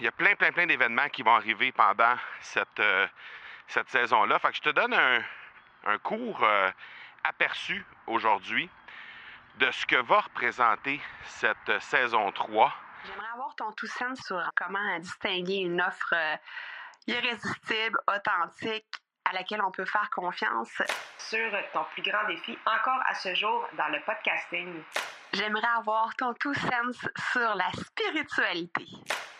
Il y a plein, plein, plein d'événements qui vont arriver pendant cette, euh, cette saison-là. Fait que je te donne un, un court euh, aperçu aujourd'hui de ce que va représenter cette saison 3. J'aimerais avoir ton tout sens sur comment distinguer une offre euh, irrésistible, authentique, à laquelle on peut faire confiance. sur ton plus grand défi encore à ce jour dans le podcasting. J'aimerais avoir ton tout sens sur la spiritualité.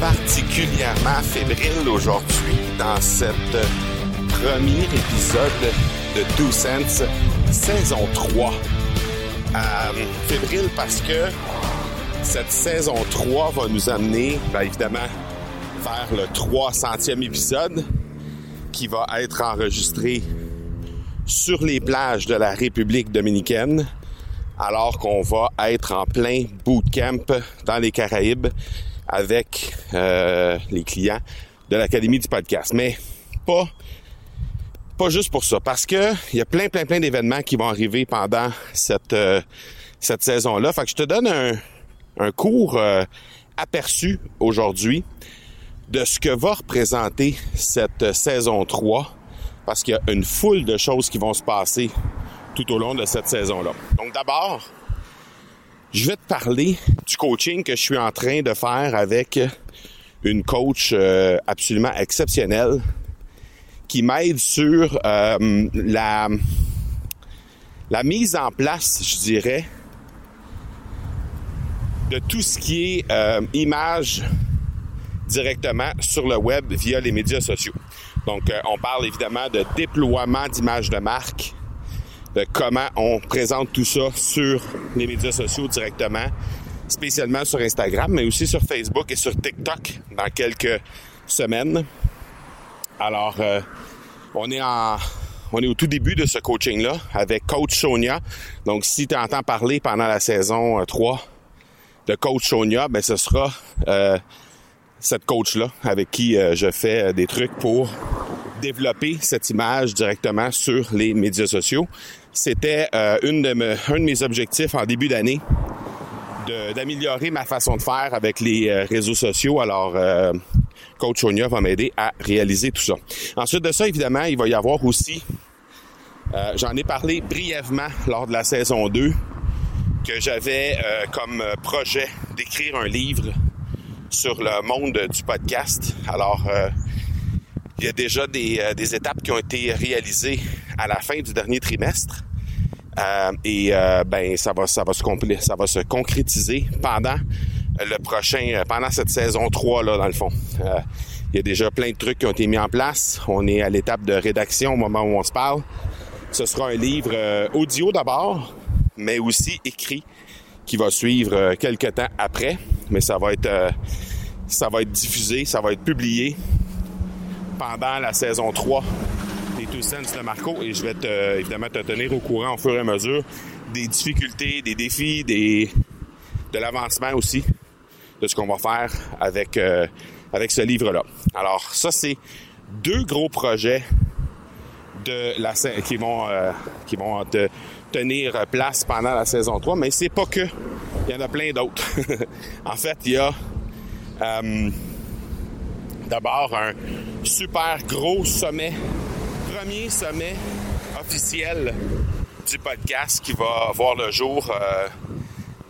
Particulièrement fébrile aujourd'hui dans cet premier épisode de Two Cents, saison 3. Euh, fébrile parce que cette saison 3 va nous amener, bien évidemment, vers le 300e épisode qui va être enregistré sur les plages de la République dominicaine alors qu'on va être en plein bootcamp dans les Caraïbes avec euh, les clients de l'Académie du podcast. Mais pas, pas juste pour ça, parce que il y a plein, plein, plein d'événements qui vont arriver pendant cette, euh, cette saison-là. Fait que je te donne un, un court euh, aperçu aujourd'hui de ce que va représenter cette saison 3, parce qu'il y a une foule de choses qui vont se passer tout au long de cette saison-là. Donc d'abord, je vais te parler du coaching que je suis en train de faire avec une coach euh, absolument exceptionnelle qui m'aide sur euh, la, mise en place, je dirais, de tout ce qui est euh, image directement sur le web via les médias sociaux. Donc, on parle évidemment de déploiement d'images de marque, comment on présente tout ça sur les médias sociaux directement, spécialement sur Instagram, mais aussi sur Facebook et sur TikTok dans quelques semaines. Alors, euh, on est en on est au tout début de ce coaching-là avec Coach Sonia. Donc, si tu entends parler pendant la saison 3 euh, de Coach Sonia, ben ce sera euh, cette coach-là avec qui je fais des trucs pour développer cette image directement sur les médias sociaux. C'était une de un de mes objectifs en début d'année d'améliorer ma façon de faire avec les euh, réseaux sociaux. Alors, euh, Coach Sonia va m'aider à réaliser tout ça. Ensuite de ça, évidemment, il va y avoir aussi, euh, j'en ai parlé brièvement lors de la saison 2, que j'avais comme projet d'écrire un livre sur le monde du podcast. Alors, il y a déjà des, des étapes qui ont été réalisées à la fin du dernier trimestre. Euh, et euh, ben ça va ça va se ça va se concrétiser pendant le prochain euh, pendant cette saison 3 là dans le fond. il y a déjà plein de trucs qui ont été mis en place. On est à l'étape de rédaction au moment où on se parle. Ce sera un livre audio d'abord, mais aussi écrit qui va suivre quelques temps après, mais ça va être ça va être diffusé, ça va être publié pendant la saison 3 Two Sense de Marco et je vais te, évidemment te tenir au courant au fur et à mesure des difficultés, des défis, des, de l'avancement aussi de ce qu'on va faire avec, euh, avec ce livre-là. Alors, ça, c'est deux gros projets de la qui vont euh, qui vont te tenir place pendant la saison 3, mais c'est pas que. Il y en a plein d'autres. en fait, il y a euh, d'abord un super gros sommet premier sommet officiel du podcast qui va voir le jour euh,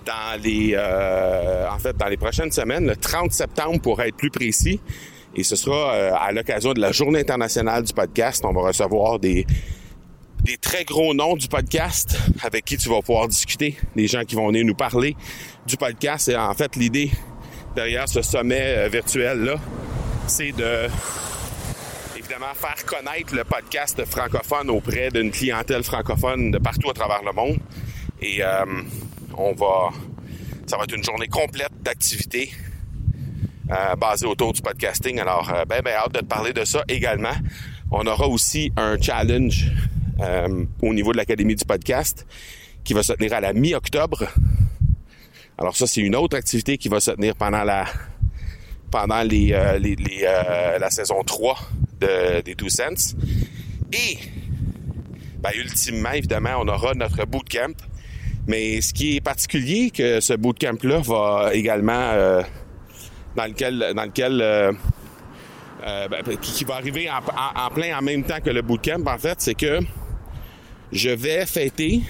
dans les euh, en fait dans les prochaines semaines, le 30 septembre pour être plus précis. Et ce sera euh, à l'occasion de la Journée internationale du podcast. On va recevoir des des très gros noms du podcast avec qui tu vas pouvoir discuter, des gens qui vont venir nous parler du podcast. Et en fait, l'idée derrière ce sommet virtuel là, c'est de faire connaître le podcast francophone auprès d'une clientèle francophone de partout à travers le monde. Et euh, on va Ça va être une journée complète d'activités euh, basées autour du podcasting. Alors, euh, ben, ben, hâte de te parler de ça également. On aura aussi un challenge euh, au niveau de l'Académie du podcast qui va se tenir à la mi-octobre. Alors ça, c'est une autre activité qui va se tenir pendant la pendant euh, euh, la saison 3 de, des Two Cents. Et ben, ultimement, évidemment, on aura notre bootcamp. Mais ce qui est particulier, que ce bootcamp-là va également euh, dans lequel dans lequel ben, qui, va arriver en, plein en même temps que le bootcamp, en fait, c'est que je vais fêter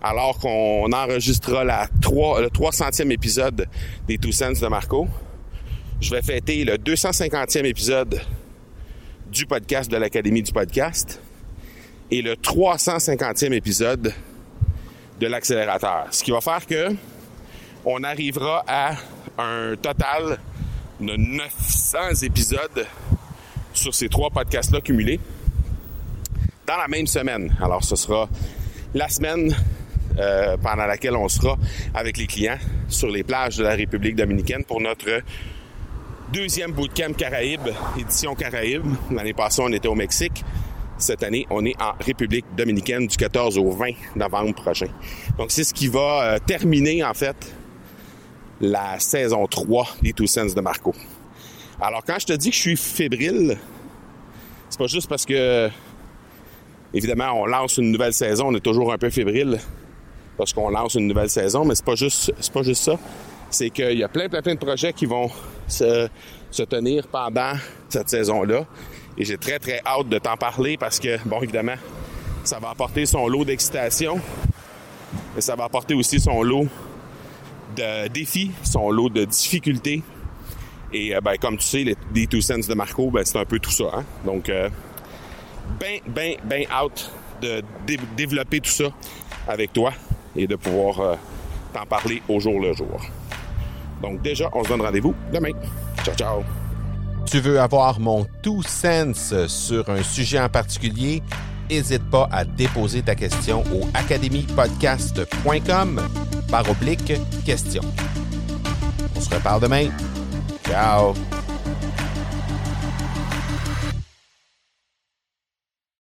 alors qu'on enregistrera la 3, le 300e épisode des Two Cents de Marco. Je vais fêter le 250e épisode du podcast de l'Académie du podcast et le 350e épisode de l'accélérateur. Ce qui va faire que on arrivera à un total de 900 épisodes sur ces trois podcasts-là cumulés dans la même semaine. Alors, ce sera la semaine euh, pendant laquelle on sera avec les clients sur les plages de la République dominicaine pour notre deuxième bootcamp Caraïbes, édition Caraïbes. L'année passée, on était au Mexique. Cette année, on est en République dominicaine du 14 au 20 novembre prochain. Donc, c'est ce qui va euh, terminer, en fait, la saison 3 des Two de Marco. Alors, quand je te dis que je suis fébrile, c'est pas juste parce que, évidemment, on lance une nouvelle saison, on est toujours un peu fébrile parce qu'on lance une nouvelle saison, mais c'est pas juste, c'est pas juste ça. C'est qu'il y a plein, plein, plein de projets qui vont se, se tenir pendant cette saison-là. Et j'ai très, très hâte de t'en parler parce que, bon, évidemment, ça va apporter son lot d'excitation, mais ça va apporter aussi son lot de défis, son lot de difficultés. Et euh, ben, comme tu sais, les, les Two Cents de Marco, ben, c'est un peu tout ça. Hein? Donc, euh, ben, ben, ben out de dé- développer tout ça avec toi et de pouvoir euh, t'en parler au jour le jour. Donc déjà, on se donne rendez-vous demain. Ciao, ciao. Tu veux avoir mon tout sens sur un sujet en particulier? N'hésite pas à déposer ta question au academypodcast.com par oblique question. On se reparle demain. Ciao!